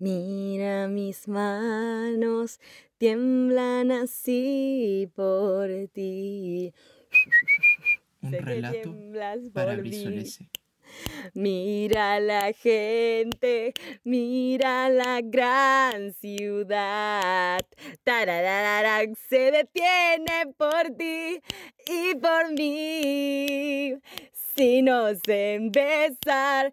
Mira mis manos, tiemblan así por ti. Un Sé que relato para por mí. Visual S. Mira la gente, mira la gran ciudad. Tararararán, se detiene por ti y por mí. Si nos ven besar,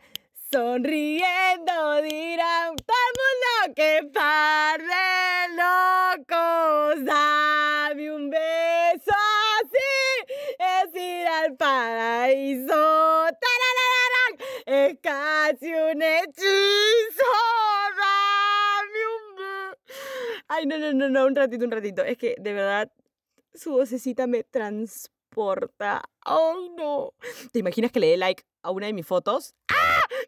sonriendo dirán todo el mundo que par de locos. Dame un beso así, es ir al paraíso. Tararararán, es casi un hechizo. Dame un. Ay, no, no, no, no, un ratito, un ratito. Es que de verdad su vocecita me transporta. Ay, no. ¿Te imaginas que le dé like a una de mis fotos?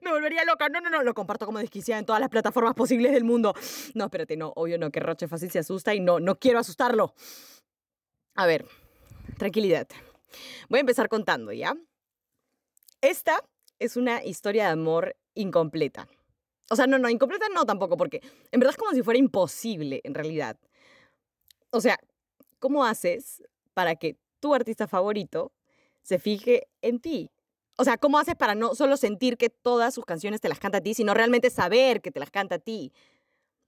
Me volvería loca. No, no, no. Lo comparto como desquiciada en todas las plataformas posibles del mundo. No, espérate, no. Obvio no, que Roche fácil se asusta y no, no quiero asustarlo. A ver, tranquilidad. Voy a empezar contando, ¿ya? Esta es una historia de amor incompleta. O sea, no, no, incompleta no tampoco, porque en verdad es como si fuera imposible, en realidad. O sea, ¿cómo haces para que tu artista favorito se fije en ti? O sea, ¿cómo haces para no solo sentir que todas sus canciones te las canta a ti, sino realmente saber que te las canta a ti?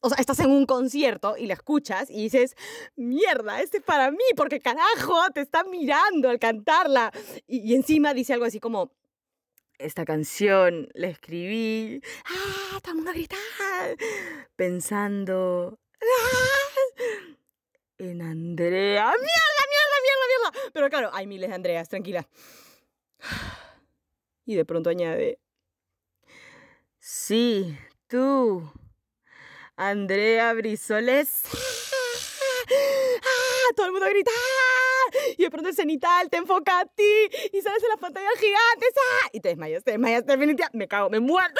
O sea, estás en un concierto y la escuchas y dices, mierda, este es para mí, porque carajo, te está mirando al cantarla. Y, encima dice algo así como, esta canción la escribí, ¡ah! Todo el mundo gritar, pensando, en Andrea. ¡Mierda, mierda, mierda, mierda! Pero claro, hay miles de Andreas, tranquila. Y de pronto añade, sí, tú, Andrea Brizoles. ¡Ah! Todo el mundo grita. ¡ah! Y de pronto el cenital te enfoca a ti y sales en las pantallas gigantes. ¡ah! Y te desmayas, te desmayas, definitivamente. Me cago, me muero.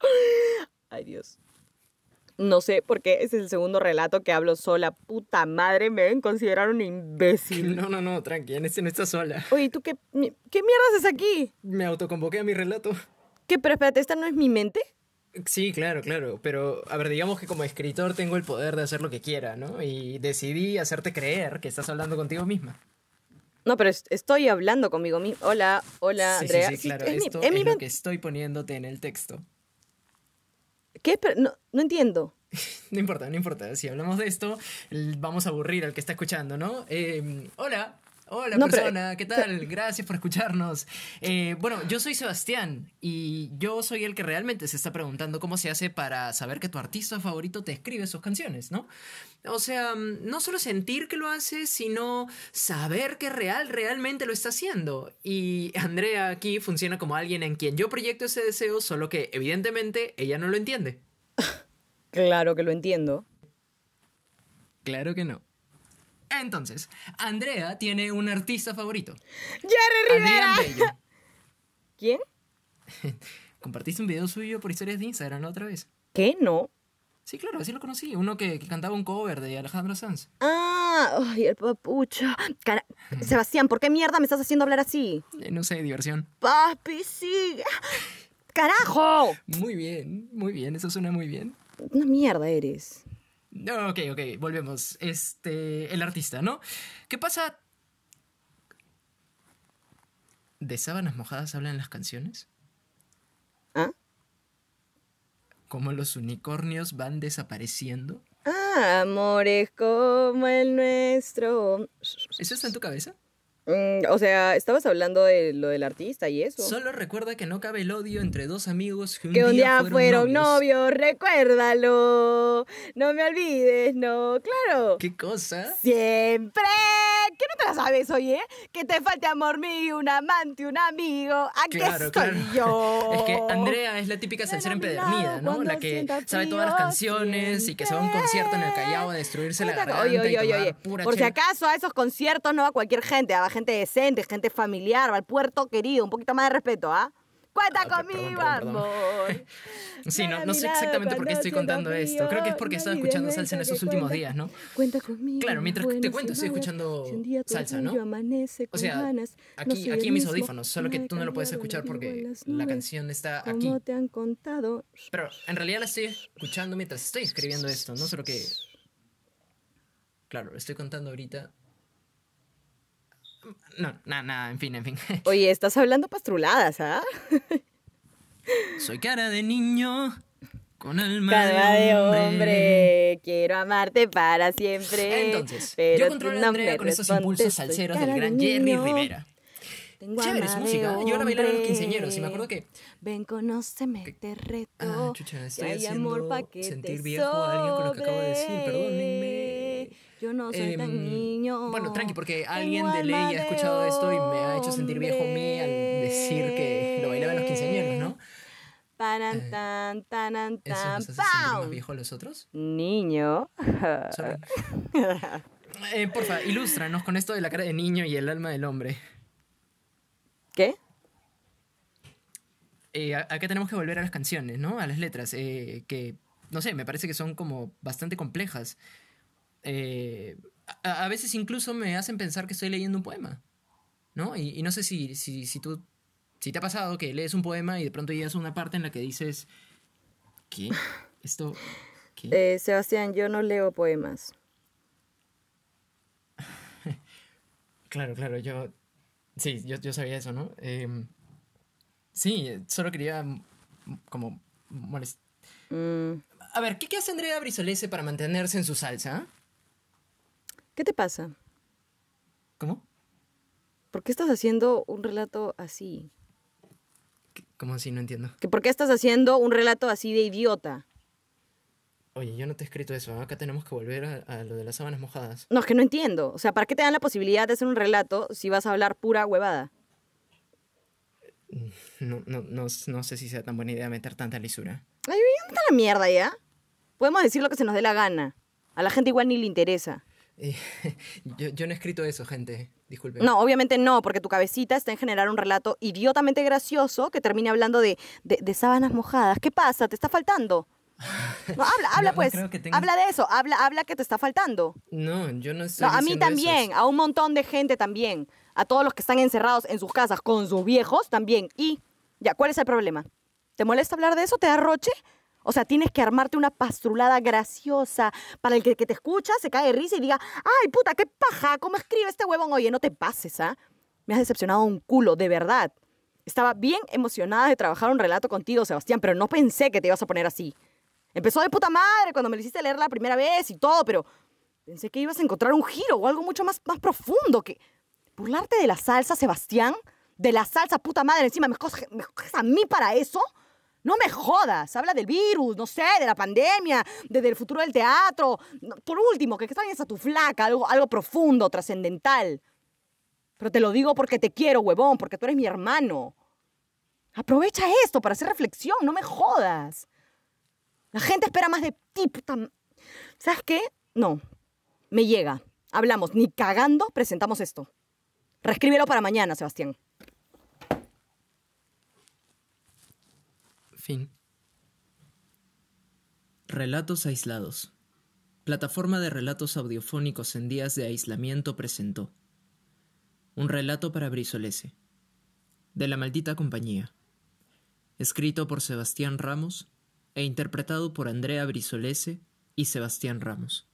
Ay, Dios. No sé por qué ese es el segundo relato que hablo sola. Puta madre, me deben considerar un imbécil. No, no, no, tranqui, en este no estás sola. Oye, ¿tú qué, mi- qué mierda haces aquí? Me autoconvoqué a mi relato. ¿Qué? Pero espérate, ¿esta no es mi mente? Sí, claro, claro, pero a ver, digamos que como escritor tengo el poder de hacer lo que quiera, ¿no? Y decidí hacerte creer que estás hablando contigo misma. No, pero es- estoy hablando conmigo mismo. Hola, hola, sí, Andrea. sí, sí, claro, es mi- esto es es, mi lo que estoy poniéndote en el texto. ¿Qué? No, no entiendo. No importa, no importa. Si hablamos de esto, vamos a aburrir al que está escuchando, ¿no? Eh, hola, hola No, pero- persona, ¿qué tal? Gracias por escucharnos. Eh, bueno, yo soy Sebastián y yo soy el que realmente se está preguntando cómo se hace para saber que tu artista favorito te escribe sus canciones, ¿no? O sea, mm, no solo sentir que lo hace, sino saber que real, realmente lo está haciendo. Y Andrea aquí funciona como alguien en quien yo proyecto ese deseo, solo que evidentemente ella no lo entiende. Claro que lo entiendo. Claro que no. Entonces, Andrea tiene un artista favorito. ¡Jerry Rivera! Bello. ¿Quién? Compartiste un video suyo por historias de Instagram la otra vez. ¿Qué? No. Sí, claro, así lo conocí. Uno que, que cantaba un cover de Alejandro Sanz. Ah, ay, el papucho. Cara- Sebastián, ¿por qué mierda me estás haciendo hablar así? Eh, no sé, diversión. Papi, sí. ¡Carajo! Muy bien, muy bien, eso suena muy bien. Una mierda eres. Ok, ok, volvemos. Este, el artista, ¿no? ¿Qué pasa? ¿De sábanas mojadas hablan las canciones? ¿Ah? ¿Cómo los unicornios van desapareciendo? Ah, amores como el nuestro. ¿Eso está en tu cabeza? Mm, o sea, estabas hablando de lo del artista y eso. Solo recuerda que no cabe el odio entre dos amigos que un, que un día fueron, fueron novios. novios, recuérdalo. No me olvides, no, claro. ¿Qué cosa? Siempre. ¿Qué no te la sabes, oye? Que te falte amor mío, un amante, un amigo. Aquí Claro, estoy claro. yo. Es que Andrea es la típica salsera a empedernida, ¿no? La que sabe todas las canciones y que se va a un concierto en el Callao a destruirse la garganta Oye, oye, oye, Por si acaso a esos conciertos no va cualquier gente, va gente decente, gente familiar, va al puerto querido, un poquito más de respeto, ¿ah? Cuenta Ah, conmigo, amor. Sí, no, no sé exactamente por qué estoy contando esto. Creo que es porque estaba no escuchando salsa en esos últimos cuenta- días, ¿no? Cuenta conmigo. Claro, mientras te cuento, estoy escuchando salsa, ¿no? O sea, aquí, aquí en mis audífonos, solo que he tú no lo puedes escuchar porque la canción está aquí. Te han contado. Pero en realidad la estoy escuchando mientras estoy escribiendo esto, no solo que... Claro, lo estoy contando ahorita. No, nada, nada, en fin, en fin. Oye, estás hablando pastruladas, ¿ah? Soy cara de niño con alma Calma de de hombre. hombre, quiero amarte para siempre. Entonces, pero yo controlo a Andrea con esos impulsos salseros cara del de gran Jerry. Rivera. Tengo Chévere de música. ¿eh? Yo la bailaba a los hombre. quinceañeros y me acuerdo que Ven, conóceme, te reto. Ah, chucha, estoy hay amor haciendo pa' que sentir viejo a alguien con lo que acabo de decir, perdónenme. Yo no soy tan Em, niño. Bueno, tranqui, porque alguien de ley ha escuchado esto y me ha hecho sentir viejo a mí al decir que lo bailaba en los quinceañeros, ¿no? Paran, Eh, tan, ¿Eso tan, nos hace sentir más viejo a los otros? Niño. Sorry. Eh, porfa, ilústranos con esto de la cara de niño y el alma del hombre. ¿Qué? Eh, a- acá tenemos que volver a las canciones, ¿no? A las letras, eh, que, no sé, me parece que son como bastante complejas. Eh, a, a veces incluso me hacen pensar que estoy leyendo un poema, ¿no? Y, y no sé si, si, si tú, si te ha pasado que lees un poema y de pronto llegas a una parte en la que dices, ¿qué? ¿Esto? ¿Qué? Eh, Sebastián, yo no leo poemas. Claro, claro, yo, sí, yo, yo sabía eso, ¿no? Em, sí, solo quería como molestar. Mm, A ver, ¿qué, qué hace Andrea Brisolese para mantenerse en su salsa? ¿Qué te pasa? ¿Cómo? ¿Por qué estás haciendo un relato así? ¿Qué- ¿Cómo así? No entiendo. ¿Que ¿Por qué estás haciendo un relato así de idiota? Oye, yo no te he escrito eso. Acá tenemos que volver a, a lo de las sábanas mojadas. No, es que no entiendo. O sea, ¿para qué te dan la posibilidad de hacer un relato si vas a hablar pura huevada? No, no, no, no sé si sea tan buena idea meter tanta lisura. Ay, anda la mierda ya. Podemos decir lo que se nos dé la gana. A la gente igual ni le interesa. Eh, yo, yo no he escrito eso, gente. Disculpe. No, obviamente no, porque tu cabecita está en generar un relato idiotamente gracioso que termine hablando de, de- de sábanas mojadas. ¿Qué pasa? ¿Te está faltando? No, habla, habla No, pues. tengo- Habla de eso, habla, habla que te está faltando. No, yo no estoy No, a mí también, eso. a un montón de gente también. A todos los que están encerrados en sus casas con sus viejos también. Y, ya, ¿cuál es el problema? ¿Te molesta hablar de eso? ¿Te da roche? O sea, tienes que armarte una pastrulada graciosa para el que, te escucha, se cae de risa y diga, ay, puta, qué paja, ¿cómo escribe este huevón? Oye, no te pases, ¿ah? Me has decepcionado un culo, de verdad. Estaba bien emocionada de trabajar un relato contigo, Sebastián, pero no pensé que te ibas a poner así. Empezó de puta madre cuando me lo hiciste leer la primera vez y todo, pero pensé que ibas a encontrar un giro o algo mucho más, profundo que... ¿Burlarte de la salsa, Sebastián? ¿De la salsa, puta madre? Encima, ¿me coges, me coges a mí para eso? No me jodas. Habla del virus, no sé, de la pandemia, de- del futuro del teatro. Por último, que extrañas a tu flaca, algo, profundo, trascendental. Pero te lo digo porque te quiero, huevón, porque tú eres mi hermano. Aprovecha esto para hacer reflexión, no me jodas. La gente espera más de ti, ¿Sabes qué? No. Me llega. Hablamos. Ni cagando presentamos esto. Reescríbelo para mañana, Sebastián. Relatos aislados. Plataforma de relatos audiofónicos en días de aislamiento presentó. Un relato para Brisolese. De la maldita compañía. Escrito por Sebastián Ramos e interpretado por Andrea Brisolese y Sebastián Ramos.